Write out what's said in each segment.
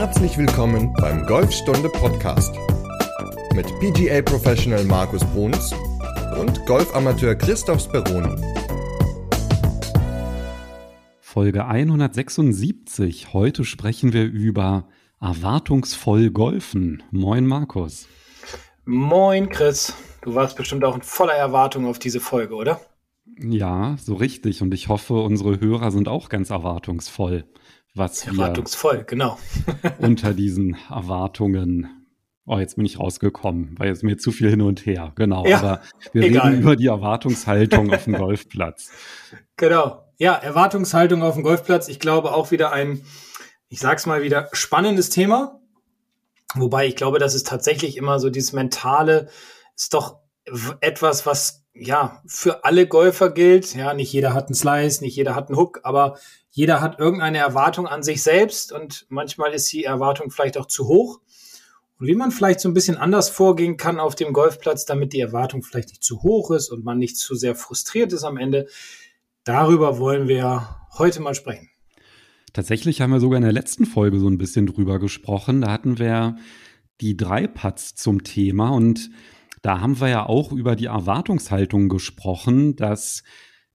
Herzlich willkommen beim Golfstunde Podcast mit PGA Professional Markus Bruns und Golfamateur Christoph Speroni. Folge 176. Heute sprechen wir über erwartungsvoll Golfen. Moin Markus. Moin Chris. Du warst bestimmt auch in voller Erwartung auf diese Folge, oder? Ja, so richtig. Und ich hoffe, unsere Hörer sind auch ganz erwartungsvoll was Erwartungsvoll, genau. unter diesen Erwartungen Oh, jetzt bin ich rausgekommen, weil jetzt mir zu viel hin und her. Genau. Ja, aber wir egal. reden über die Erwartungshaltung auf dem Golfplatz. Genau. Ja, Erwartungshaltung auf dem Golfplatz. Ich glaube auch wieder ein, ich sag's mal wieder, spannendes Thema. Wobei ich glaube, dass es tatsächlich immer so dieses Mentale ist doch etwas, was ja für alle Golfer gilt. Ja, nicht jeder hat einen Slice, nicht jeder hat einen Hook, aber jeder hat irgendeine Erwartung an sich selbst und manchmal ist die Erwartung vielleicht auch zu hoch. Und wie man vielleicht so ein bisschen anders vorgehen kann auf dem Golfplatz, damit die Erwartung vielleicht nicht zu hoch ist und man nicht zu sehr frustriert ist am Ende, darüber wollen wir heute mal sprechen. Tatsächlich haben wir sogar in der letzten Folge so ein bisschen drüber gesprochen. Da hatten wir die drei Putts zum Thema und da haben wir ja auch über die Erwartungshaltung gesprochen, dass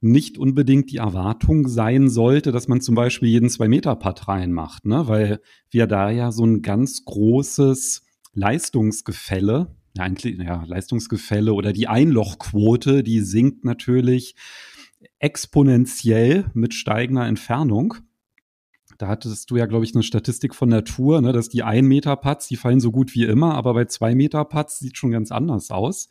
nicht unbedingt die Erwartung sein sollte, dass man zum Beispiel jeden Zwei-Meter-Putt reinmacht, ne? weil wir da ja so ein ganz großes Leistungsgefälle, ja, eigentlich, ja, Leistungsgefälle oder die Einlochquote, die sinkt natürlich exponentiell mit steigender Entfernung. Da hattest du ja, glaube ich, eine Statistik von Tour, ne, dass die 1 Meter Putts, die fallen so gut wie immer, aber bei 2 Meter Putts sieht schon ganz anders aus.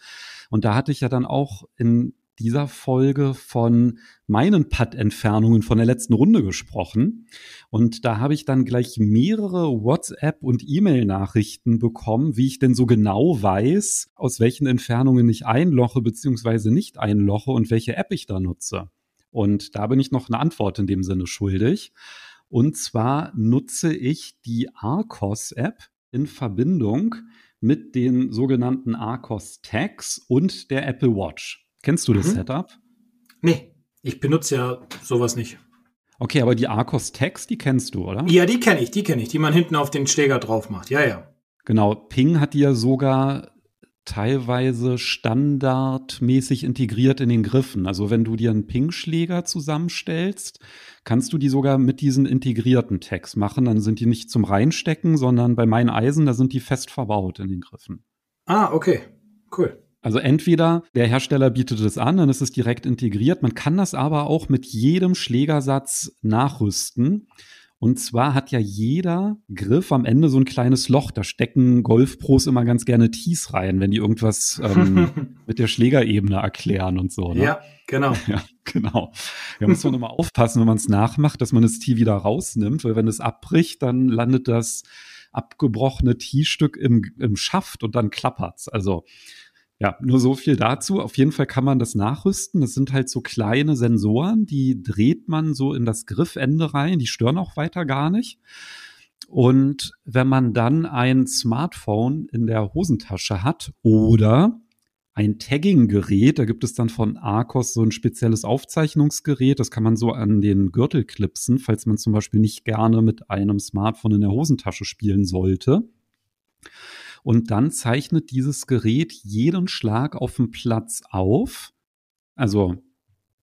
Und da hatte ich ja dann auch in dieser Folge von meinen Putt-Entfernungen von der letzten Runde gesprochen. Und da habe ich dann gleich mehrere WhatsApp- und E-Mail-Nachrichten bekommen, wie ich denn so genau weiß, aus welchen Entfernungen ich einloche bzw. nicht einloche und welche App ich da nutze. Und da bin ich noch eine Antwort in dem Sinne schuldig. Und zwar nutze ich die Arcos-App in Verbindung mit den sogenannten Arcos Tags und der Apple Watch. Kennst du das mhm. Setup? Nee, ich benutze ja sowas nicht. Okay, aber die Arcos Tags, die kennst du, oder? Ja, die kenne ich, die kenne ich, die man hinten auf den Schläger drauf macht. Ja, ja. Genau, Ping hat die ja sogar teilweise standardmäßig integriert in den Griffen. Also wenn du dir einen Ping-Schläger zusammenstellst, kannst du die sogar mit diesen integrierten Tags machen. Dann sind die nicht zum Reinstecken, sondern bei meinen Eisen, da sind die fest verbaut in den Griffen. Ah, okay. Cool. Also entweder der Hersteller bietet es an, dann ist es direkt integriert. Man kann das aber auch mit jedem Schlägersatz nachrüsten. Und zwar hat ja jeder Griff am Ende so ein kleines Loch. Da stecken Golfpros immer ganz gerne Tees rein, wenn die irgendwas ähm, mit der Schlägerebene erklären und so. Ne? Ja, genau. Ja, genau. Da muss man immer aufpassen, wenn man es nachmacht, dass man das Tee wieder rausnimmt, weil wenn es abbricht, dann landet das abgebrochene Tee-Stück im, im Schaft und dann klappert's. Also ja, nur so viel dazu. Auf jeden Fall kann man das nachrüsten. Das sind halt so kleine Sensoren, die dreht man so in das Griffende rein. Die stören auch weiter gar nicht. Und wenn man dann ein Smartphone in der Hosentasche hat oder ein Tagging-Gerät, da gibt es dann von Arcos so ein spezielles Aufzeichnungsgerät, das kann man so an den Gürtel klipsen, falls man zum Beispiel nicht gerne mit einem Smartphone in der Hosentasche spielen sollte. Und dann zeichnet dieses Gerät jeden Schlag auf dem Platz auf. Also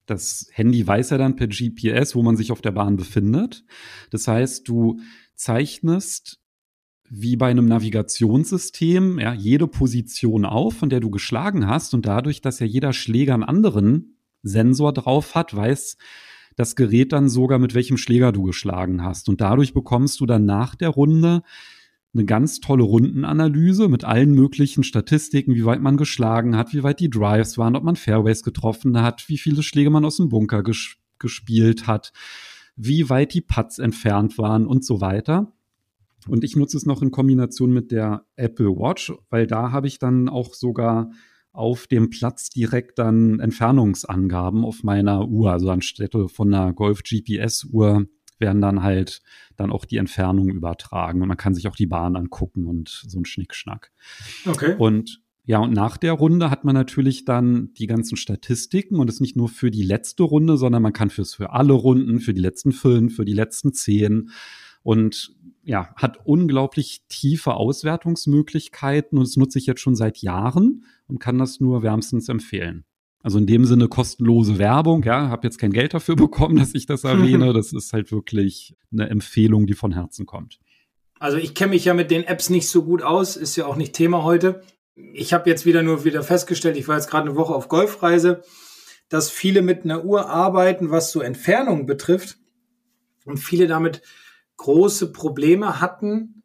das Handy weiß ja dann per GPS, wo man sich auf der Bahn befindet. Das heißt, du zeichnest wie bei einem Navigationssystem ja, jede Position auf, von der du geschlagen hast. Und dadurch, dass ja jeder Schläger einen anderen Sensor drauf hat, weiß das Gerät dann sogar, mit welchem Schläger du geschlagen hast. Und dadurch bekommst du dann nach der Runde eine ganz tolle Rundenanalyse mit allen möglichen Statistiken, wie weit man geschlagen hat, wie weit die Drives waren, ob man Fairways getroffen hat, wie viele Schläge man aus dem Bunker ges gespielt hat, wie weit die Putts entfernt waren und so weiter. Und ich nutze es noch in Kombination mit der Apple Watch, weil da habe ich dann auch sogar auf dem Platz direkt dann Entfernungsangaben auf meiner Uhr, also anstelle von einer Golf GPS Uhr werden dann halt dann auch die Entfernung übertragen und man kann sich auch die Bahn angucken und so ein Schnickschnack. Okay. Und ja, und nach der Runde hat man natürlich dann die ganzen Statistiken und es nicht nur für die letzte Runde, sondern man kann fürs für alle Runden, für die letzten fünf, für die letzten zehn und ja, hat unglaublich tiefe Auswertungsmöglichkeiten und das nutze ich jetzt schon seit Jahren und kann das nur wärmstens empfehlen. Also in dem Sinne kostenlose Werbung, ja, habe jetzt kein Geld dafür bekommen, dass ich das erwähne. Das ist halt wirklich eine Empfehlung, die von Herzen kommt. Also ich kenne mich ja mit den Apps nicht so gut aus, ist ja auch nicht Thema heute. Ich habe jetzt wieder nur wieder festgestellt, ich war jetzt gerade eine Woche auf Golfreise, dass viele mit einer Uhr arbeiten, was so Entfernungen betrifft und viele damit große Probleme hatten,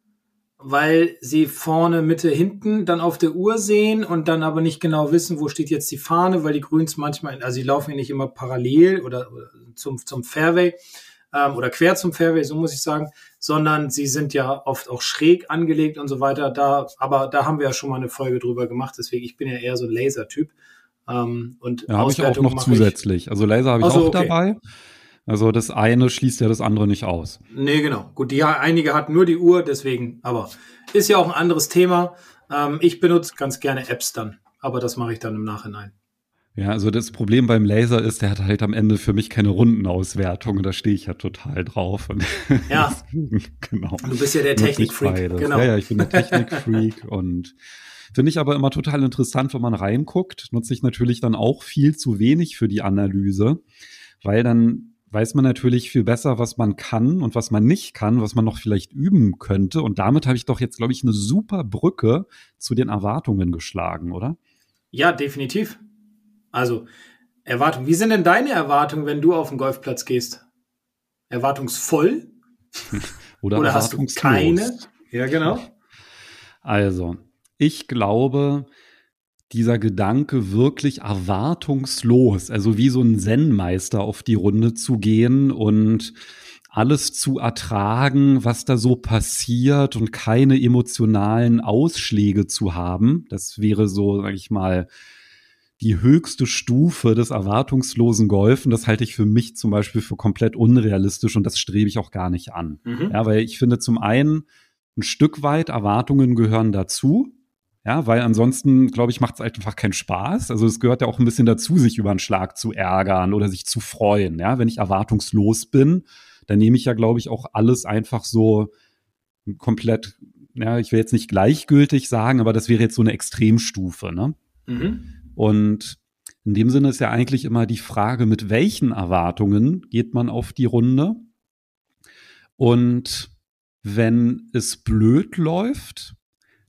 weil sie vorne, Mitte, hinten dann auf der Uhr sehen und dann aber nicht genau wissen, wo steht jetzt die Fahne, weil die Grüns manchmal, also sie laufen ja nicht immer parallel oder, oder zum, zum Fairway ähm, oder quer zum Fairway, so muss ich sagen, sondern sie sind ja oft auch schräg angelegt und so weiter. Da, aber da haben wir ja schon mal eine Folge drüber gemacht, deswegen ich bin ja eher so ein Laser-Typ. Ähm, und ja, habe ich auch noch zusätzlich. Ich. Also Laser habe ich so, auch okay. dabei. Also das eine schließt ja das andere nicht aus. Nee, genau. Gut, die einige hatten nur die Uhr, deswegen, aber ist ja auch ein anderes Thema. Ähm, ich benutze ganz gerne Apps dann, aber das mache ich dann im Nachhinein. Ja, also das Problem beim Laser ist, der hat halt am Ende für mich keine Rundenauswertung und da stehe ich ja total drauf. Ja, genau. Du bist ja der Technikfreak. Genau. Ja, ja, ich bin der Technikfreak und finde ich aber immer total interessant, wenn man reinguckt. Nutze ich natürlich dann auch viel zu wenig für die Analyse, weil dann weiß man natürlich viel besser, was man kann und was man nicht kann, was man noch vielleicht üben könnte. Und damit habe ich doch jetzt, glaube ich, eine super Brücke zu den Erwartungen geschlagen, oder? Ja, definitiv. Also, Erwartungen. Wie sind denn deine Erwartungen, wenn du auf den Golfplatz gehst? Erwartungsvoll? oder, oder hast du keine? Ja, genau. Also, ich glaube, dieser Gedanke wirklich erwartungslos, also wie so ein Zen-Meister auf die Runde zu gehen und alles zu ertragen, was da so passiert und keine emotionalen Ausschläge zu haben. Das wäre so, sag ich mal, die höchste Stufe des erwartungslosen Golfen. Das halte ich für mich zum Beispiel für komplett unrealistisch und das strebe ich auch gar nicht an. Mhm. Ja, weil ich finde zum einen, ein Stück weit Erwartungen gehören dazu. Ja, weil ansonsten, glaube ich, macht es einfach keinen Spaß. Also es gehört ja auch ein bisschen dazu, sich über einen Schlag zu ärgern oder sich zu freuen. Ja, wenn ich erwartungslos bin, dann nehme ich ja, glaube ich, auch alles einfach so komplett, ja, ich will jetzt nicht gleichgültig sagen, aber das wäre jetzt so eine Extremstufe, ne? Mhm. Und in dem Sinne ist ja eigentlich immer die Frage, mit welchen Erwartungen geht man auf die Runde? Und wenn es blöd läuft,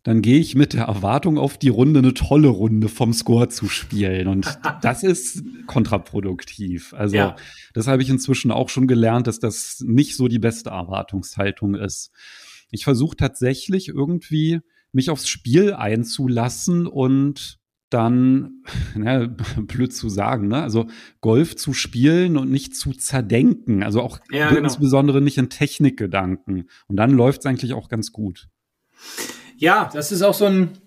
dann gehe ich mit der Erwartung auf die Runde, eine tolle Runde vom Score zu spielen. Und das ist kontraproduktiv. Also ja. das habe ich inzwischen auch schon gelernt, dass das nicht so die beste Erwartungshaltung ist. Ich versuche tatsächlich irgendwie mich aufs Spiel einzulassen und dann, ne, blöd zu sagen, ne? also Golf zu spielen und nicht zu zerdenken, also auch ja, genau. insbesondere nicht in Technikgedanken. Und dann läuft es eigentlich auch ganz gut. Ja, das ist auch so ein,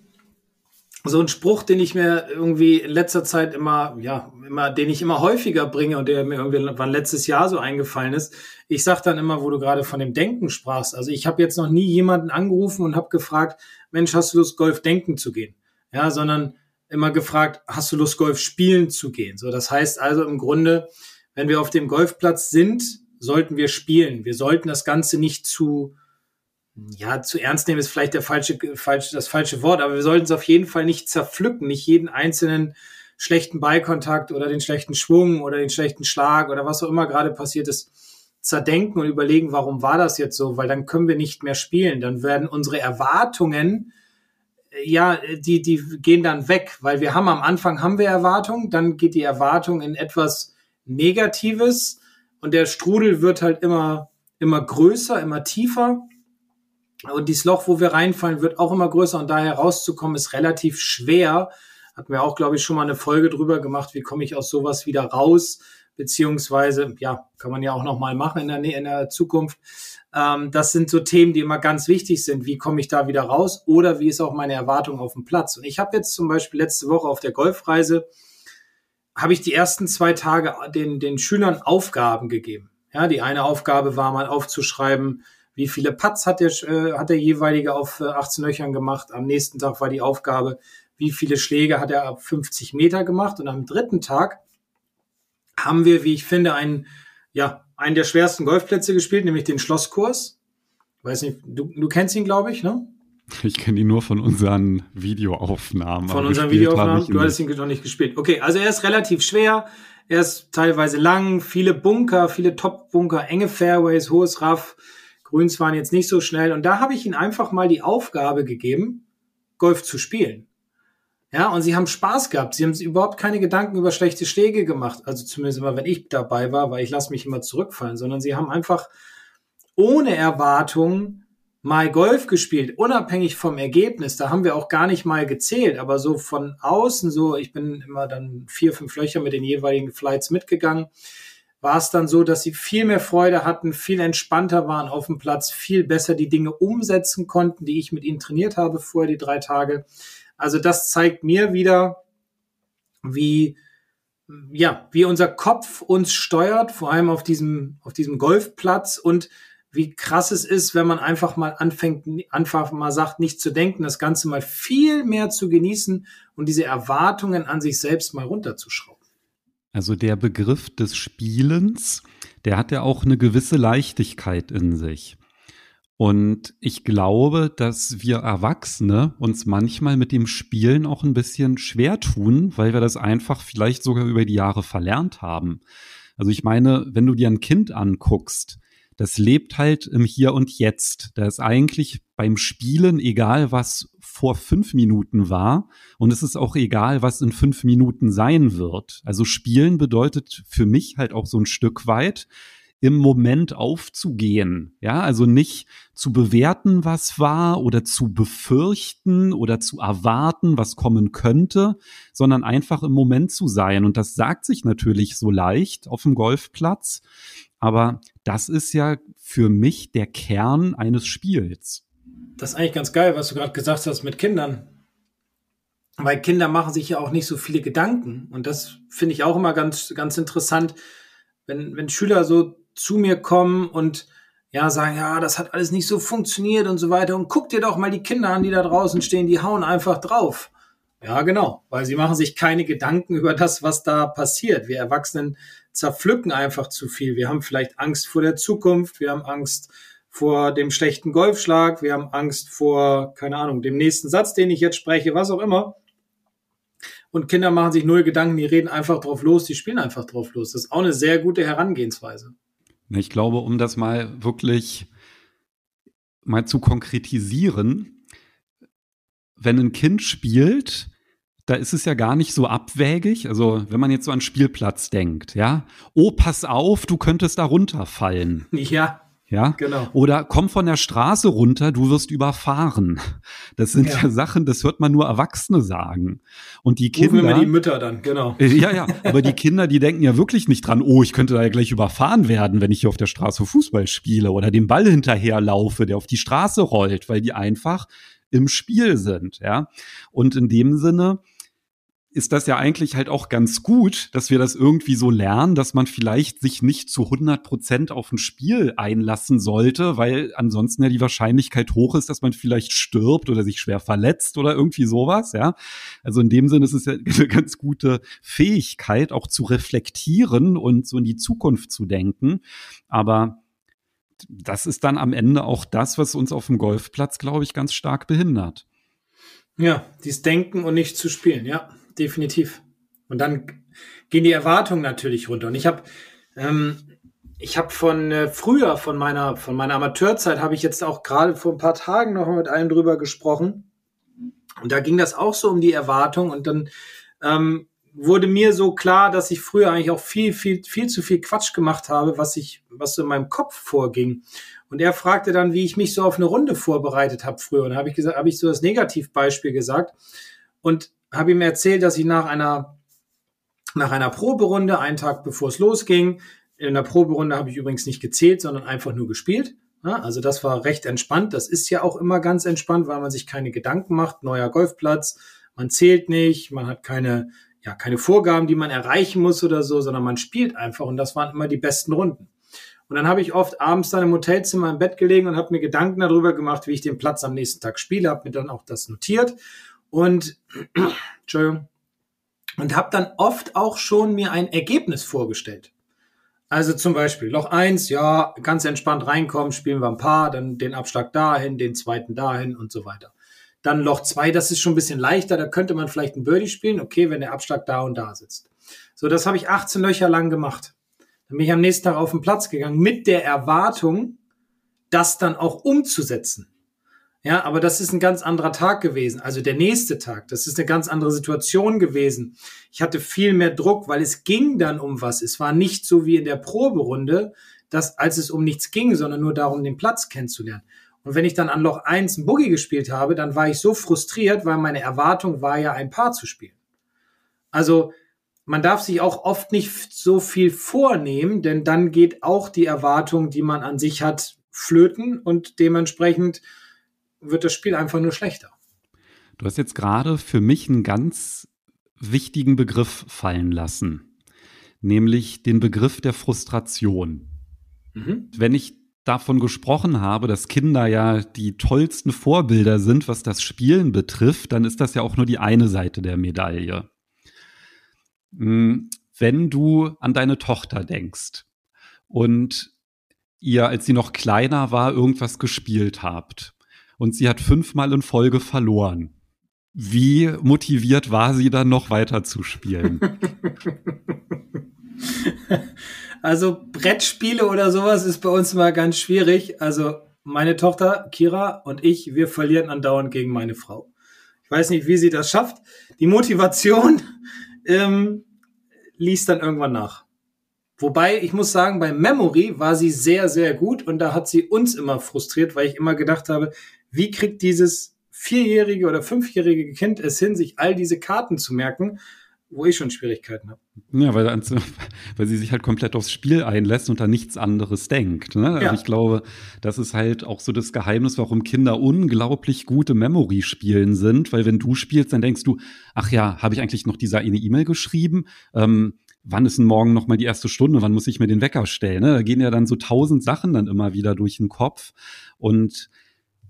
so ein Spruch, den ich mir irgendwie in letzter Zeit immer, ja, immer, den ich immer häufiger bringe und der mir irgendwann letztes Jahr so eingefallen ist. Ich sag dann immer, wo du gerade von dem Denken sprachst. Also ich habe jetzt noch nie jemanden angerufen und habe gefragt, Mensch, hast du Lust, Golf denken zu gehen? Ja, sondern immer gefragt, hast du Lust, Golf spielen zu gehen? So, das heißt also im Grunde, wenn wir auf dem Golfplatz sind, sollten wir spielen. Wir sollten das Ganze nicht zu ja, zu ernst nehmen ist vielleicht der falsche, falsche, das falsche Wort, aber wir sollten es auf jeden Fall nicht zerpflücken, nicht jeden einzelnen schlechten Beikontakt oder den schlechten Schwung oder den schlechten Schlag oder was auch immer gerade passiert ist, zerdenken und überlegen, warum war das jetzt so, weil dann können wir nicht mehr spielen, dann werden unsere Erwartungen ja, die, die gehen dann weg, weil wir haben am Anfang haben wir Erwartungen, dann geht die Erwartung in etwas Negatives und der Strudel wird halt immer, immer größer, immer tiefer und dieses Loch, wo wir reinfallen, wird auch immer größer und daher rauszukommen ist relativ schwer. Hatten wir auch, glaube ich, schon mal eine Folge drüber gemacht, wie komme ich aus sowas wieder raus, beziehungsweise, ja, kann man ja auch noch mal machen in der, in der Zukunft. Ähm, das sind so Themen, die immer ganz wichtig sind. Wie komme ich da wieder raus? Oder wie ist auch meine Erwartung auf dem Platz? Und ich habe jetzt zum Beispiel letzte Woche auf der Golfreise, habe ich die ersten zwei Tage den, den Schülern Aufgaben gegeben. Ja, die eine Aufgabe war mal aufzuschreiben, wie viele Putts hat der, äh, hat der jeweilige auf äh, 18 Löchern gemacht. Am nächsten Tag war die Aufgabe, wie viele Schläge hat er ab 50 Meter gemacht. Und am dritten Tag haben wir, wie ich finde, einen, ja, einen der schwersten Golfplätze gespielt, nämlich den Schlosskurs. Weiß nicht, du, du kennst ihn, glaube ich, ne? Ich kenne ihn nur von unseren Videoaufnahmen. Von unseren Videoaufnahmen? Du hattest ihn noch nicht gespielt. Okay, also er ist relativ schwer. Er ist teilweise lang, viele Bunker, viele Top-Bunker, enge Fairways, hohes Raff. Grüns waren jetzt nicht so schnell. Und da habe ich ihm einfach mal die Aufgabe gegeben, Golf zu spielen. Ja, und sie haben Spaß gehabt. Sie haben überhaupt keine Gedanken über schlechte Schläge gemacht. Also zumindest immer, wenn ich dabei war, weil ich lasse mich immer zurückfallen, sondern sie haben einfach ohne Erwartung mal Golf gespielt, unabhängig vom Ergebnis. Da haben wir auch gar nicht mal gezählt, aber so von außen, so, ich bin immer dann vier, fünf Löcher mit den jeweiligen Flights mitgegangen, war es dann so, dass sie viel mehr Freude hatten, viel entspannter waren auf dem Platz, viel besser die Dinge umsetzen konnten, die ich mit ihnen trainiert habe vorher die drei Tage. Also das zeigt mir wieder, wie, ja, wie unser Kopf uns steuert, vor allem auf diesem, auf diesem Golfplatz und wie krass es ist, wenn man einfach mal anfängt, einfach mal sagt, nicht zu denken, das Ganze mal viel mehr zu genießen und diese Erwartungen an sich selbst mal runterzuschrauben. Also der Begriff des Spielens, der hat ja auch eine gewisse Leichtigkeit in sich. Und ich glaube, dass wir Erwachsene uns manchmal mit dem Spielen auch ein bisschen schwer tun, weil wir das einfach vielleicht sogar über die Jahre verlernt haben. Also ich meine, wenn du dir ein Kind anguckst, das lebt halt im Hier und Jetzt. Da ist eigentlich beim Spielen egal, was vor fünf Minuten war. Und es ist auch egal, was in fünf Minuten sein wird. Also Spielen bedeutet für mich halt auch so ein Stück weit, im Moment aufzugehen. Ja, also nicht zu bewerten, was war oder zu befürchten oder zu erwarten, was kommen könnte, sondern einfach im Moment zu sein. Und das sagt sich natürlich so leicht auf dem Golfplatz. Aber das ist ja für mich der Kern eines Spiels. Das ist eigentlich ganz geil, was du gerade gesagt hast mit Kindern. Weil Kinder machen sich ja auch nicht so viele Gedanken. Und das finde ich auch immer ganz, ganz interessant, wenn, wenn Schüler so zu mir kommen und ja, sagen, ja, das hat alles nicht so funktioniert und so weiter. Und guck dir doch mal die Kinder an, die da draußen stehen, die hauen einfach drauf. Ja, genau, weil sie machen sich keine Gedanken über das, was da passiert. Wir Erwachsenen zerpflücken einfach zu viel. Wir haben vielleicht Angst vor der Zukunft, wir haben Angst vor dem schlechten Golfschlag, wir haben Angst vor, keine Ahnung, dem nächsten Satz, den ich jetzt spreche, was auch immer. Und Kinder machen sich null Gedanken, die reden einfach drauf los, die spielen einfach drauf los. Das ist auch eine sehr gute Herangehensweise. Ich glaube, um das mal wirklich mal zu konkretisieren, wenn ein Kind spielt, da ist es ja gar nicht so abwägig. Also, wenn man jetzt so an Spielplatz denkt, ja, oh, pass auf, du könntest da runterfallen. Ja. Ja, genau. Oder komm von der Straße runter, du wirst überfahren. Das sind ja, ja Sachen, das hört man nur Erwachsene sagen. Und die Kinder. Rufen wir die Mütter dann, genau. Ja, ja. Aber die Kinder, die denken ja wirklich nicht dran, oh, ich könnte da ja gleich überfahren werden, wenn ich hier auf der Straße Fußball spiele oder den Ball hinterherlaufe, der auf die Straße rollt, weil die einfach im Spiel sind, ja. Und in dem Sinne, ist das ja eigentlich halt auch ganz gut, dass wir das irgendwie so lernen, dass man vielleicht sich nicht zu 100 Prozent auf ein Spiel einlassen sollte, weil ansonsten ja die Wahrscheinlichkeit hoch ist, dass man vielleicht stirbt oder sich schwer verletzt oder irgendwie sowas, ja. Also in dem Sinne ist es ja eine ganz gute Fähigkeit, auch zu reflektieren und so in die Zukunft zu denken. Aber das ist dann am Ende auch das, was uns auf dem Golfplatz, glaube ich, ganz stark behindert. Ja, dies Denken und nicht zu spielen, ja definitiv. Und dann gehen die Erwartungen natürlich runter. Und ich habe ähm, ich habe von äh, früher, von meiner, von meiner Amateurzeit, habe ich jetzt auch gerade vor ein paar Tagen noch mit einem drüber gesprochen. Und da ging das auch so um die Erwartung. Und dann ähm, wurde mir so klar, dass ich früher eigentlich auch viel, viel, viel zu viel Quatsch gemacht habe, was ich, was so in meinem Kopf vorging. Und er fragte dann, wie ich mich so auf eine Runde vorbereitet habe früher. Und da habe ich gesagt, habe ich so das Negativbeispiel gesagt. Und habe ihm erzählt, dass ich nach einer, nach einer Proberunde, einen Tag bevor es losging, in der Proberunde habe ich übrigens nicht gezählt, sondern einfach nur gespielt. Ja, also das war recht entspannt. Das ist ja auch immer ganz entspannt, weil man sich keine Gedanken macht. Neuer Golfplatz, man zählt nicht, man hat keine, ja, keine Vorgaben, die man erreichen muss oder so, sondern man spielt einfach und das waren immer die besten Runden. Und dann habe ich oft abends dann im Hotelzimmer im Bett gelegen und habe mir Gedanken darüber gemacht, wie ich den Platz am nächsten Tag spiele, habe mir dann auch das notiert und Entschuldigung, und habe dann oft auch schon mir ein Ergebnis vorgestellt. Also zum Beispiel Loch eins, ja, ganz entspannt reinkommen, spielen wir ein paar, dann den Abschlag dahin, den zweiten dahin und so weiter. Dann Loch zwei, das ist schon ein bisschen leichter, da könnte man vielleicht ein Birdie spielen, okay, wenn der Abschlag da und da sitzt. So, das habe ich 18 Löcher lang gemacht. Dann bin ich am nächsten Tag auf den Platz gegangen mit der Erwartung, das dann auch umzusetzen. Ja, aber das ist ein ganz anderer Tag gewesen. Also der nächste Tag, das ist eine ganz andere Situation gewesen. Ich hatte viel mehr Druck, weil es ging dann um was. Es war nicht so wie in der Proberunde, dass als es um nichts ging, sondern nur darum, den Platz kennenzulernen. Und wenn ich dann an Loch 1 ein Boogie gespielt habe, dann war ich so frustriert, weil meine Erwartung war ja, ein Paar zu spielen. Also man darf sich auch oft nicht so viel vornehmen, denn dann geht auch die Erwartung, die man an sich hat, flöten und dementsprechend wird das Spiel einfach nur schlechter. Du hast jetzt gerade für mich einen ganz wichtigen Begriff fallen lassen, nämlich den Begriff der Frustration. Mhm. Wenn ich davon gesprochen habe, dass Kinder ja die tollsten Vorbilder sind, was das Spielen betrifft, dann ist das ja auch nur die eine Seite der Medaille. Hm, wenn du an deine Tochter denkst und ihr, als sie noch kleiner war, irgendwas gespielt habt und sie hat fünfmal in Folge verloren. Wie motiviert war sie dann noch weiter zu spielen? Also Brettspiele oder sowas ist bei uns mal ganz schwierig. Also meine Tochter Kira und ich, wir verlieren andauernd gegen meine Frau. Ich weiß nicht, wie sie das schafft. Die Motivation ähm, liest dann irgendwann nach. Wobei, ich muss sagen, bei Memory war sie sehr, sehr gut und da hat sie uns immer frustriert, weil ich immer gedacht habe, wie kriegt dieses vierjährige oder fünfjährige Kind es hin, sich all diese Karten zu merken, wo ich schon Schwierigkeiten habe. Ja, weil, weil sie sich halt komplett aufs Spiel einlässt und da nichts anderes denkt. Ne? Also ja. ich glaube, das ist halt auch so das Geheimnis, warum Kinder unglaublich gute Memory-Spielen sind, weil wenn du spielst, dann denkst du, ach ja, habe ich eigentlich noch diese eine E-Mail geschrieben? Ähm, wann ist denn morgen noch mal die erste Stunde? Wann muss ich mir den Wecker stellen? Ne? Da gehen ja dann so tausend Sachen dann immer wieder durch den Kopf und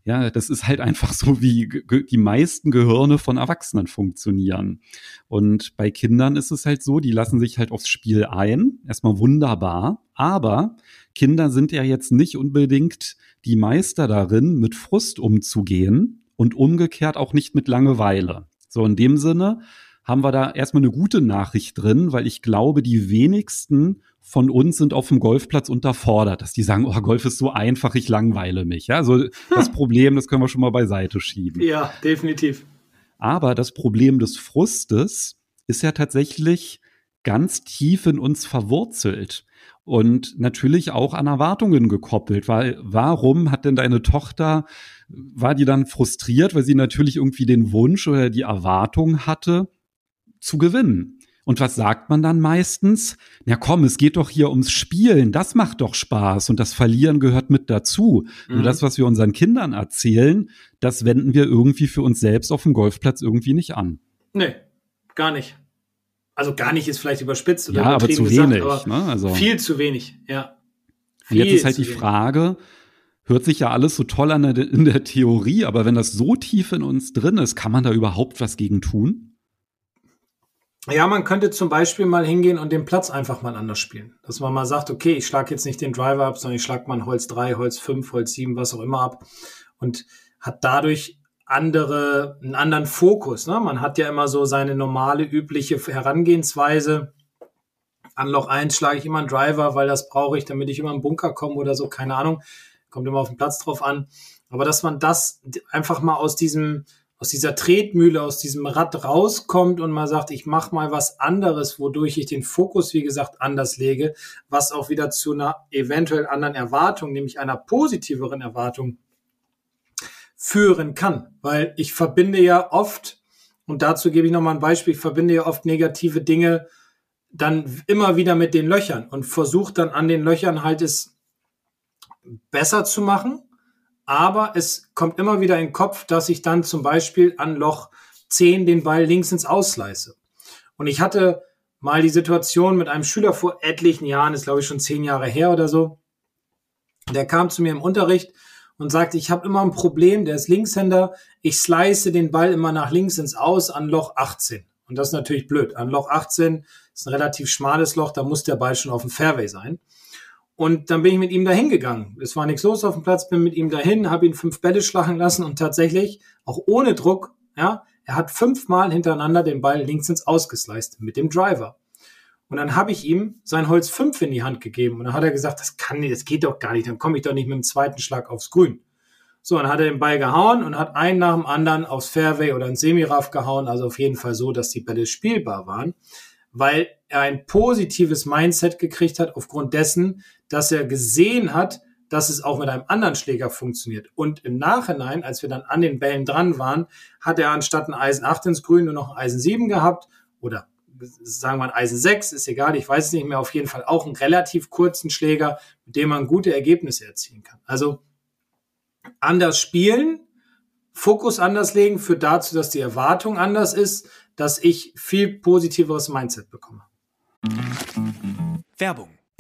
ja, das ist halt einfach so, wie die meisten Gehirne von Erwachsenen funktionieren. Und bei Kindern ist es halt so, die lassen sich halt aufs Spiel ein. Erstmal wunderbar. Aber Kinder sind ja jetzt nicht unbedingt die Meister darin, mit Frust umzugehen und umgekehrt auch nicht mit Langeweile. So in dem Sinne haben wir da erstmal eine gute Nachricht drin, weil ich glaube, die wenigsten von uns sind auf dem Golfplatz unterfordert, dass die sagen, oh, Golf ist so einfach, ich langweile mich. Ja, also hm. das Problem, das können wir schon mal beiseite schieben. Ja, definitiv. Aber das Problem des Frustes ist ja tatsächlich ganz tief in uns verwurzelt und natürlich auch an Erwartungen gekoppelt, weil warum hat denn deine Tochter, war die dann frustriert, weil sie natürlich irgendwie den Wunsch oder die Erwartung hatte, zu gewinnen? Und was sagt man dann meistens? Na komm, es geht doch hier ums Spielen, das macht doch Spaß und das Verlieren gehört mit dazu. Mhm. Und das, was wir unseren Kindern erzählen, das wenden wir irgendwie für uns selbst auf dem Golfplatz irgendwie nicht an. Nee, gar nicht. Also gar nicht ist vielleicht überspitzt oder Ja, aber zu gesagt, wenig. Aber ne? also, viel zu wenig, ja. Und jetzt ist halt die. Frage, hört sich ja alles so toll an in der Theorie, aber wenn das so tief in uns drin ist, kann man da überhaupt was gegen tun? Ja, man könnte zum Beispiel mal hingehen und den Platz einfach mal anders spielen. Dass man mal sagt, okay, ich schlage jetzt nicht den Driver ab, sondern ich schlage mal ein Holz 3, Holz 5, Holz 7, was auch immer ab und hat dadurch andere, einen anderen Fokus. Ne? Man hat ja immer so seine normale, übliche Herangehensweise. An Loch 1 schlage ich immer einen Driver, weil das brauche ich, damit ich immer im Bunker komme oder so, keine Ahnung. Kommt immer auf den Platz drauf an. Aber dass man das einfach mal aus diesem, aus dieser Tretmühle, aus diesem Rad rauskommt und mal sagt, ich mache mal was anderes, wodurch ich den Fokus, wie gesagt, anders lege, was auch wieder zu einer eventuell anderen Erwartung, nämlich einer positiveren Erwartung führen kann. Weil ich verbinde ja oft, und dazu gebe ich nochmal ein Beispiel, ich verbinde ja oft negative Dinge dann immer wieder mit den Löchern und versuche dann an den Löchern halt es besser zu machen aber es kommt immer wieder in den Kopf, dass ich dann zum Beispiel an Loch 10 den Ball links ins Ausleiße. Und ich hatte mal die Situation mit einem Schüler vor etlichen Jahren, ist glaube ich schon zehn Jahre her oder so. Der kam zu mir im Unterricht und sagte, ich habe immer ein Problem, der ist Linkshänder, ich slice den Ball immer nach links ins Aus an Loch 18. Und das ist natürlich blöd. An Loch 18 ist ein relativ schmales Loch, da muss der Ball schon auf dem Fairway sein. Und dann bin ich mit ihm dahin gegangen. Es war nichts los auf dem Platz, bin mit ihm dahin, habe ihn fünf Bälle schlagen lassen und tatsächlich, auch ohne Druck, ja, er hat fünfmal hintereinander den Ball links ins Ausgesleist mit dem Driver. Und dann habe ich ihm sein Holz 5 in die Hand gegeben. Und dann hat er gesagt, das kann nicht, das geht doch gar nicht, dann komme ich doch nicht mit dem zweiten Schlag aufs Grün. So, dann hat er den Ball gehauen und hat einen nach dem anderen aufs Fairway oder ins Semiraff gehauen. Also auf jeden Fall so, dass die Bälle spielbar waren, weil er ein positives Mindset gekriegt hat aufgrund dessen, dass er gesehen hat, dass es auch mit einem anderen Schläger funktioniert. Und im Nachhinein, als wir dann an den Bällen dran waren, hat er anstatt ein Eisen 8 ins Grün nur noch ein Eisen 7 gehabt oder sagen wir ein Eisen 6, ist egal, ich weiß es nicht mehr, auf jeden Fall auch einen relativ kurzen Schläger, mit dem man gute Ergebnisse erzielen kann. Also anders spielen, Fokus anders legen, führt dazu, dass die Erwartung anders ist, dass ich viel positiveres Mindset bekomme. Werbung.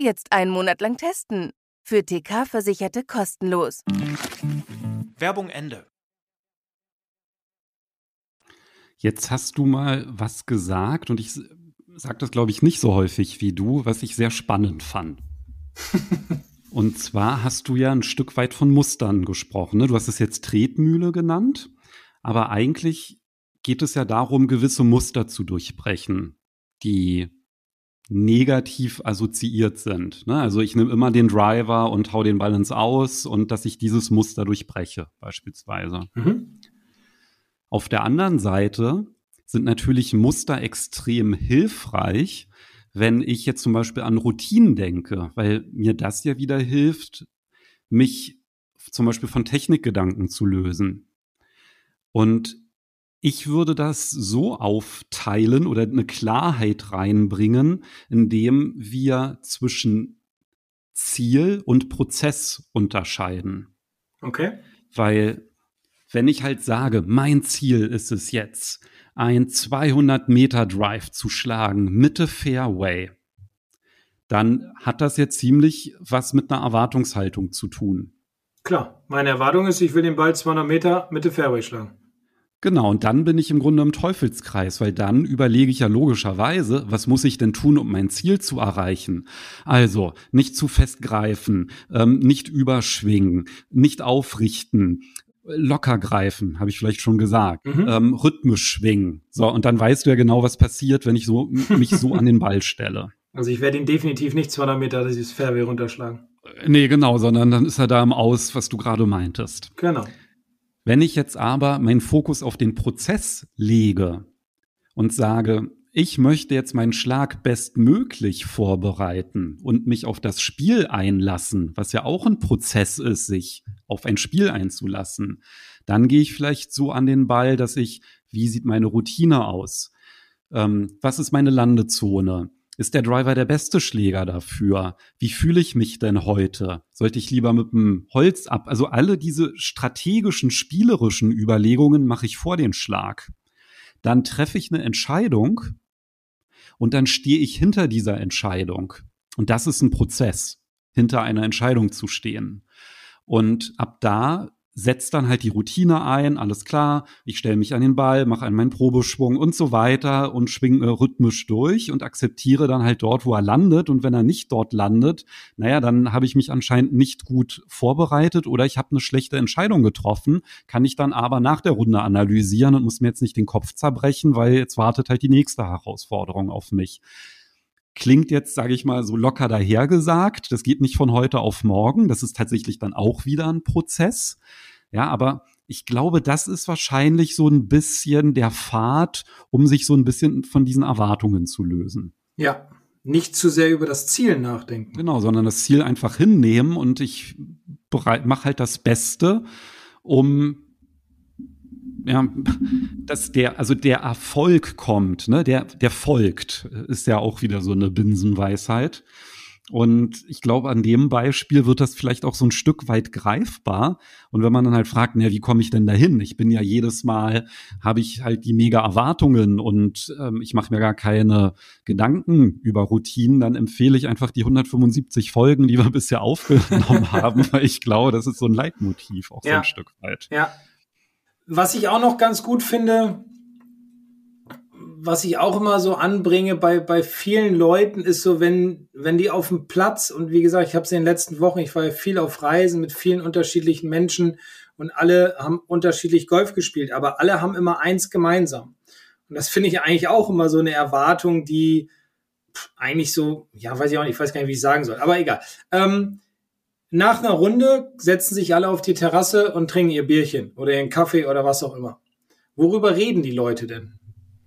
Jetzt einen Monat lang testen. Für TK-Versicherte kostenlos. Werbung Ende. Jetzt hast du mal was gesagt und ich sage das, glaube ich, nicht so häufig wie du, was ich sehr spannend fand. und zwar hast du ja ein Stück weit von Mustern gesprochen. Ne? Du hast es jetzt Tretmühle genannt, aber eigentlich geht es ja darum, gewisse Muster zu durchbrechen, die negativ assoziiert sind. Ne? Also ich nehme immer den Driver und hau den Balance aus und dass ich dieses Muster durchbreche, beispielsweise. Mhm. Auf der anderen Seite sind natürlich Muster extrem hilfreich, wenn ich jetzt zum Beispiel an Routinen denke, weil mir das ja wieder hilft, mich zum Beispiel von Technikgedanken zu lösen. Und ich würde das so aufteilen oder eine Klarheit reinbringen, indem wir zwischen Ziel und Prozess unterscheiden. Okay. Weil wenn ich halt sage, mein Ziel ist es jetzt, ein 200 Meter Drive zu schlagen, Mitte Fairway, dann hat das jetzt ziemlich was mit einer Erwartungshaltung zu tun. Klar, meine Erwartung ist, ich will den Ball 200 Meter Mitte Fairway schlagen. Genau, und dann bin ich im Grunde im Teufelskreis, weil dann überlege ich ja logischerweise, was muss ich denn tun, um mein Ziel zu erreichen? Also nicht zu fest greifen, ähm, nicht überschwingen, nicht aufrichten, locker greifen, habe ich vielleicht schon gesagt, mhm. ähm, rhythmisch schwingen. So, und dann weißt du ja genau, was passiert, wenn ich so, mich so an den Ball stelle. Also ich werde ihn definitiv nicht 200 Meter dieses Fairway runterschlagen. Nee, genau, sondern dann ist er da im Aus, was du gerade meintest. Genau. Wenn ich jetzt aber meinen Fokus auf den Prozess lege und sage, ich möchte jetzt meinen Schlag bestmöglich vorbereiten und mich auf das Spiel einlassen, was ja auch ein Prozess ist, sich auf ein Spiel einzulassen, dann gehe ich vielleicht so an den Ball, dass ich, wie sieht meine Routine aus? Ähm, was ist meine Landezone? Ist der Driver der beste Schläger dafür? Wie fühle ich mich denn heute? Sollte ich lieber mit dem Holz ab? Also alle diese strategischen, spielerischen Überlegungen mache ich vor den Schlag. Dann treffe ich eine Entscheidung und dann stehe ich hinter dieser Entscheidung. Und das ist ein Prozess, hinter einer Entscheidung zu stehen. Und ab da setzt dann halt die Routine ein, alles klar, ich stelle mich an den Ball, mache einen meinen Probeschwung und so weiter und schwinge rhythmisch durch und akzeptiere dann halt dort, wo er landet. Und wenn er nicht dort landet, naja, dann habe ich mich anscheinend nicht gut vorbereitet oder ich habe eine schlechte Entscheidung getroffen, kann ich dann aber nach der Runde analysieren und muss mir jetzt nicht den Kopf zerbrechen, weil jetzt wartet halt die nächste Herausforderung auf mich klingt jetzt, sage ich mal, so locker dahergesagt. Das geht nicht von heute auf morgen. Das ist tatsächlich dann auch wieder ein Prozess. Ja, aber ich glaube, das ist wahrscheinlich so ein bisschen der Pfad, um sich so ein bisschen von diesen Erwartungen zu lösen. Ja, nicht zu sehr über das Ziel nachdenken. Genau, sondern das Ziel einfach hinnehmen und ich mache halt das Beste, um ja, dass der, also der Erfolg kommt, ne, der, der folgt, ist ja auch wieder so eine Binsenweisheit. Und ich glaube, an dem Beispiel wird das vielleicht auch so ein Stück weit greifbar. Und wenn man dann halt fragt, na, wie komme ich denn dahin? Ich bin ja jedes Mal, habe ich halt die mega Erwartungen und ähm, ich mache mir gar keine Gedanken über Routinen, dann empfehle ich einfach die 175 Folgen, die wir bisher aufgenommen haben, weil ich glaube, das ist so ein Leitmotiv auch ja. so ein Stück weit. Ja. Was ich auch noch ganz gut finde, was ich auch immer so anbringe bei, bei vielen Leuten, ist so, wenn, wenn die auf dem Platz, und wie gesagt, ich habe es in den letzten Wochen, ich war ja viel auf Reisen mit vielen unterschiedlichen Menschen und alle haben unterschiedlich Golf gespielt, aber alle haben immer eins gemeinsam. Und das finde ich eigentlich auch immer so eine Erwartung, die eigentlich so, ja, weiß ich auch nicht, ich weiß gar nicht, wie ich sagen soll, aber egal. Ähm, nach einer Runde setzen sich alle auf die Terrasse und trinken ihr Bierchen oder ihren Kaffee oder was auch immer. Worüber reden die Leute denn?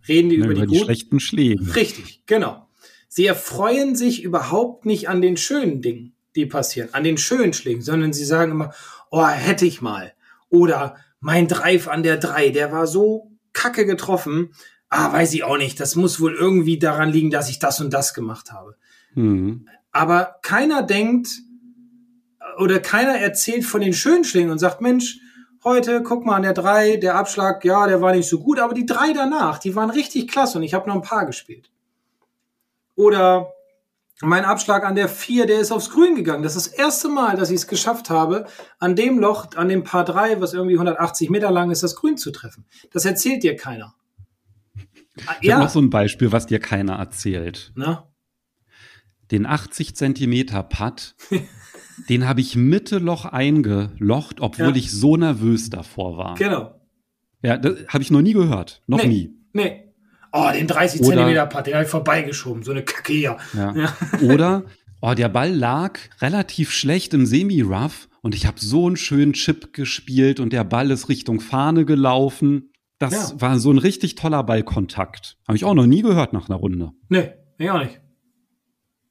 Reden die ja, über, über, die, die schlechten Schläge. Richtig, genau. Sie erfreuen sich überhaupt nicht an den schönen Dingen, die passieren, an den schönen Schlägen, sondern sie sagen immer, oh, hätte ich mal. Oder mein Drive an der 3, der war so kacke getroffen. Ah, weiß ich auch nicht. Das muss wohl irgendwie daran liegen, dass ich das und das gemacht habe. Mhm. Aber keiner denkt oder keiner erzählt von den schönen Schlägen und sagt, Mensch, heute, guck mal an der drei, der Abschlag, ja, der war nicht so gut, aber die drei danach, die waren richtig klasse und ich habe noch ein paar gespielt. Oder mein Abschlag an der vier, der ist aufs Grün gegangen. Das ist das erste Mal, dass ich es geschafft habe, an dem Loch, an dem Paar drei, was irgendwie 180 Meter lang ist, das Grün zu treffen. Das erzählt dir keiner. Ich ja. habe noch so ein Beispiel, was dir keiner erzählt. Na? Den 80 Zentimeter Putt Den habe ich Mitte Loch eingelocht, obwohl ja. ich so nervös davor war. Genau. Ja, das habe ich noch nie gehört. Noch nee, nie. Nee. Oh, den 30 Oder, Zentimeter Putt, den habe ich vorbeigeschoben. So eine Kacke hier. Ja. ja. Oder, oh, der Ball lag relativ schlecht im Semi-Rough und ich habe so einen schönen Chip gespielt und der Ball ist Richtung Fahne gelaufen. Das ja. war so ein richtig toller Ballkontakt. Habe ich auch noch nie gehört nach einer Runde. Nee, ich auch nicht.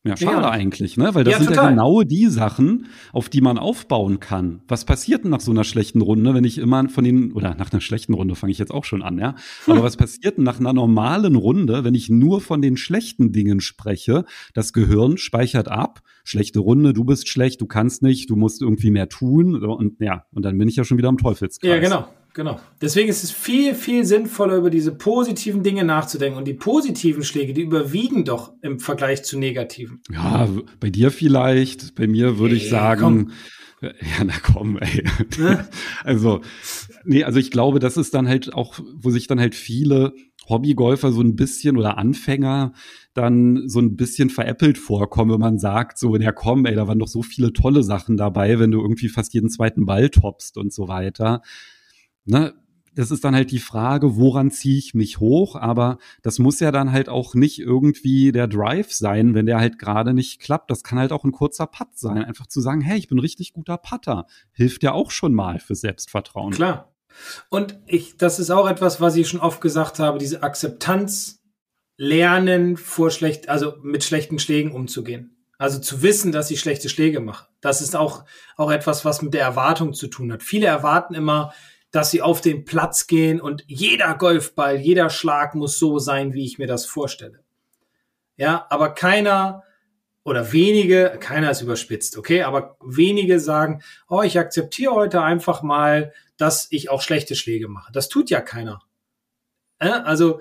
Ja, schade ja. eigentlich, ne? Weil das ja, sind total. ja genau die Sachen, auf die man aufbauen kann. Was passiert denn nach so einer schlechten Runde, wenn ich immer von den, oder nach einer schlechten Runde fange ich jetzt auch schon an, ja? Aber hm. was passiert denn nach einer normalen Runde, wenn ich nur von den schlechten Dingen spreche? Das Gehirn speichert ab, schlechte Runde, du bist schlecht, du kannst nicht, du musst irgendwie mehr tun und ja, und dann bin ich ja schon wieder am Teufelskreis. Ja, genau. Genau. Deswegen ist es viel, viel sinnvoller, über diese positiven Dinge nachzudenken. Und die positiven Schläge, die überwiegen doch im Vergleich zu negativen. Ja, bei dir vielleicht. Bei mir würde ich sagen, komm. ja, na komm, ey. Ne? also, nee, also ich glaube, das ist dann halt auch, wo sich dann halt viele Hobbygolfer so ein bisschen oder Anfänger dann so ein bisschen veräppelt vorkommen, wenn man sagt, so, ja komm, ey, da waren doch so viele tolle Sachen dabei, wenn du irgendwie fast jeden zweiten Ball toppst und so weiter ne, das ist dann halt die Frage, woran ziehe ich mich hoch? Aber das muss ja dann halt auch nicht irgendwie der Drive sein, wenn der halt gerade nicht klappt. Das kann halt auch ein kurzer Putt sein. Einfach zu sagen, hey, ich bin richtig guter Putter, hilft ja auch schon mal für Selbstvertrauen. Klar. Und ich, das ist auch etwas, was ich schon oft gesagt habe, diese Akzeptanz lernen, vor schlecht, also mit schlechten Schlägen umzugehen. Also zu wissen, dass ich schlechte Schläge mache. Das ist auch, auch etwas, was mit der Erwartung zu tun hat. Viele erwarten immer, dass sie auf den Platz gehen und jeder Golfball, jeder Schlag muss so sein, wie ich mir das vorstelle. Ja, aber keiner oder wenige, keiner ist überspitzt, okay, aber wenige sagen, oh, ich akzeptiere heute einfach mal, dass ich auch schlechte Schläge mache. Das tut ja keiner. Also,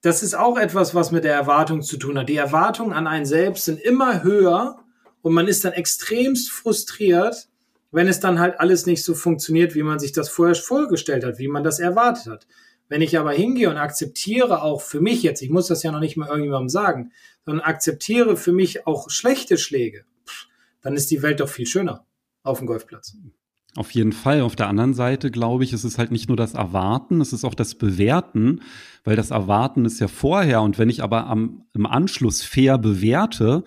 das ist auch etwas, was mit der Erwartung zu tun hat. Die Erwartungen an einen selbst sind immer höher und man ist dann extremst frustriert, wenn es dann halt alles nicht so funktioniert, wie man sich das vorher vorgestellt hat, wie man das erwartet hat. Wenn ich aber hingehe und akzeptiere auch für mich jetzt, ich muss das ja noch nicht mal irgendjemandem sagen, sondern akzeptiere für mich auch schlechte Schläge, dann ist die Welt doch viel schöner auf dem Golfplatz. Auf jeden Fall. Auf der anderen Seite, glaube ich, ist es halt nicht nur das Erwarten, es ist auch das Bewerten, weil das Erwarten ist ja vorher und wenn ich aber am, im Anschluss fair bewerte,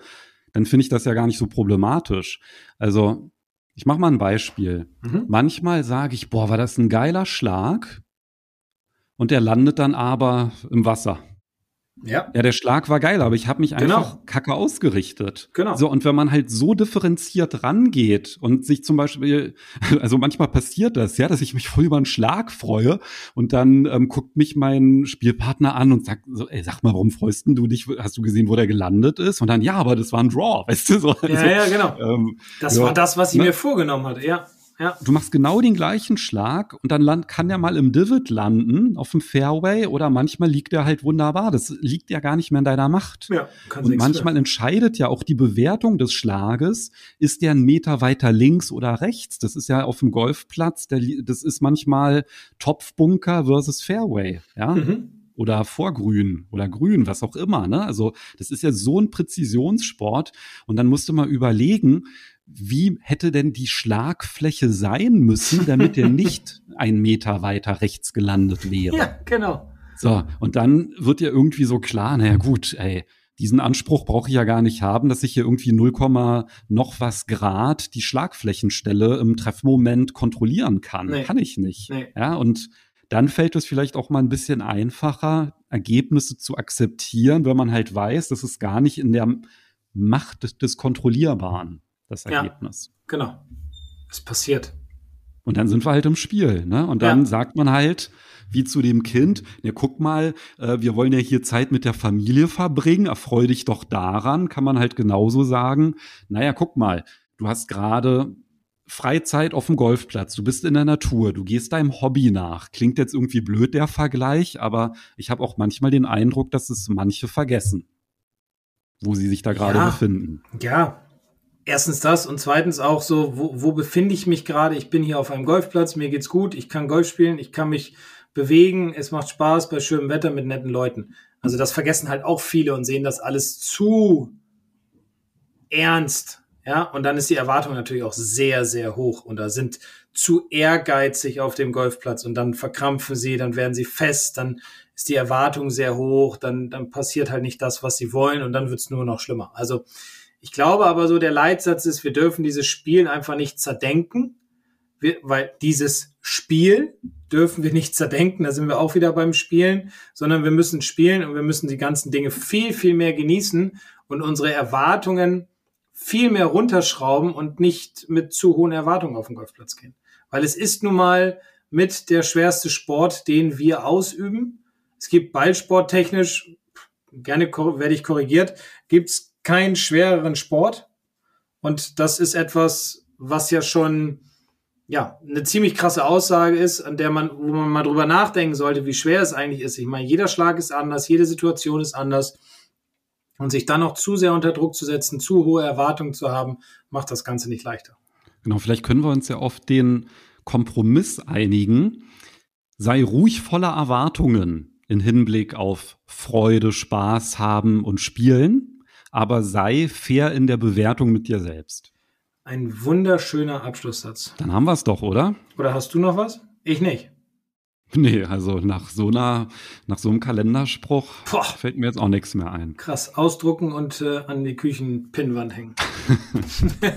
dann finde ich das ja gar nicht so problematisch. Also ich mache mal ein Beispiel. Mhm. Manchmal sage ich, boah, war das ein geiler Schlag? Und der landet dann aber im Wasser. Ja. Ja, der Schlag war geil, aber ich habe mich Genau. einfach kacke ausgerichtet. Genau. So, und wenn man halt so differenziert rangeht und sich zum Beispiel, also manchmal passiert das, ja, dass ich mich voll über einen Schlag freue und dann ähm, guckt mich mein Spielpartner an und sagt so, ey, sag mal, warum freust denn du dich? Hast du gesehen, wo der gelandet ist? Und dann, ja, aber das war ein Draw, weißt du? So, also, Ja, ja, genau. ähm, Das ja, war das, was ich ne? mir vorgenommen hatte. Ja, ja. Du machst genau den gleichen Schlag und dann land, kann der mal im Divot landen, auf dem Fairway oder manchmal liegt der halt wunderbar. Das liegt ja gar nicht mehr in deiner Macht. Ja, kannst Und manchmal entscheidet ja auch die Bewertung des Schlages, ist der einen Meter weiter links oder rechts. Das ist ja auf dem Golfplatz, der, das ist manchmal Topfbunker versus Fairway, ja. Mhm. Oder Vorgrün oder Grün, was auch immer, ne? Also, das ist ja so ein Präzisionssport. Und dann musst du mal überlegen, wie hätte denn die Schlagfläche sein müssen, damit der nicht einen Meter weiter rechts gelandet wäre? Ja, genau. So, und dann wird ja irgendwie so klar, naja gut, ey, diesen Anspruch brauche ich ja gar nicht haben, dass ich hier irgendwie 0, noch was Grad die Schlagflächenstelle im Treffmoment kontrollieren kann. Nee. Kann ich nicht. Nee. Ja, und dann fällt es vielleicht auch mal ein bisschen einfacher, Ergebnisse zu akzeptieren, wenn man halt weiß, dass es gar nicht in der Macht des, des Kontrollierbaren, das Ja. Ergebnis. Genau. Es passiert. Und dann sind wir halt im Spiel, ne? Und dann Ja. sagt man halt, wie zu dem Kind, ne, guck mal, äh, wir wollen ja hier Zeit mit der Familie verbringen, erfreu dich doch daran, kann man halt genauso sagen, naja, guck mal, du hast gerade Freizeit auf dem Golfplatz, du bist in der Natur, du gehst deinem Hobby nach. Klingt jetzt irgendwie blöd der Vergleich, aber ich habe auch manchmal den Eindruck, dass es manche vergessen, wo sie sich da gerade Ja. befinden. Ja. Erstens das und zweitens auch so, wo, wo befinde ich mich gerade? Ich bin hier auf einem Golfplatz, mir geht's gut, ich kann Golf spielen, ich kann mich bewegen, es macht Spaß bei schönem Wetter mit netten Leuten. Also das vergessen halt auch viele und sehen das alles zu ernst. Ja, und dann ist die Erwartung natürlich auch sehr, sehr hoch und da sind zu ehrgeizig auf dem Golfplatz und dann verkrampfen sie, dann werden sie fest, dann ist die Erwartung sehr hoch, dann, dann passiert halt nicht das, was sie wollen und dann wird's nur noch schlimmer. Also ich glaube aber so, der Leitsatz ist, wir dürfen dieses Spiel einfach nicht zerdenken, wir, weil dieses Spiel dürfen wir nicht zerdenken, da sind wir auch wieder beim Spielen, sondern wir müssen spielen und wir müssen die ganzen Dinge viel, viel mehr genießen und unsere Erwartungen viel mehr runterschrauben und nicht mit zu hohen Erwartungen auf den Golfplatz gehen. Weil es ist nun mal mit der schwerste Sport, den wir ausüben. Es gibt ballsporttechnisch, gerne werde ich korrigiert, gibt es keinen schwereren Sport. Und das ist etwas, was ja schon ja, eine ziemlich krasse Aussage ist, an der man, wo man mal drüber nachdenken sollte, wie schwer es eigentlich ist. Ich meine, jeder Schlag ist anders, jede Situation ist anders. Und sich dann noch zu sehr unter Druck zu setzen, zu hohe Erwartungen zu haben, macht das Ganze nicht leichter. Genau, vielleicht können wir uns ja auf den Kompromiss einigen. Sei ruhig voller Erwartungen in Hinblick auf Freude, Spaß haben und Spielen, aber sei fair in der Bewertung mit dir selbst. Ein wunderschöner Abschlusssatz. Dann haben wir es doch, oder? Oder hast du noch was? Ich nicht. Nee, also nach so einer, nach so einem Kalenderspruch Boah. fällt mir jetzt auch nichts mehr ein. Krass. Ausdrucken und äh, an die Küchenpinnwand hängen.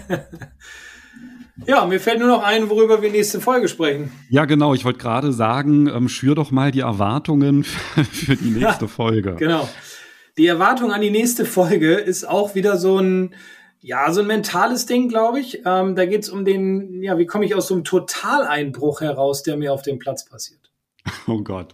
ja, mir fällt nur noch ein, worüber wir nächste Folge sprechen. Ja, genau, ich wollte gerade sagen, ähm, schür doch mal die Erwartungen für die nächste Folge. Genau. Die Erwartung an die nächste Folge ist auch wieder so ein, ja, so ein mentales Ding, glaube ich. Ähm, da geht es um den, ja, wie komme ich aus so einem Totaleinbruch heraus, der mir auf dem Platz passiert. Oh Gott.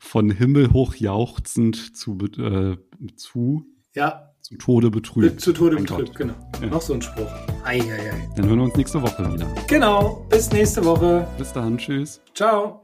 Von Himmel hoch jauchzend zu, äh, zu, Ja, zu Tode betrübt. zu Tode Mein betrübt, Gott. genau. Ja. Noch so ein Spruch. Eieiei. Dann hören wir uns nächste Woche wieder. Genau, bis nächste Woche. Bis dann, tschüss. Ciao.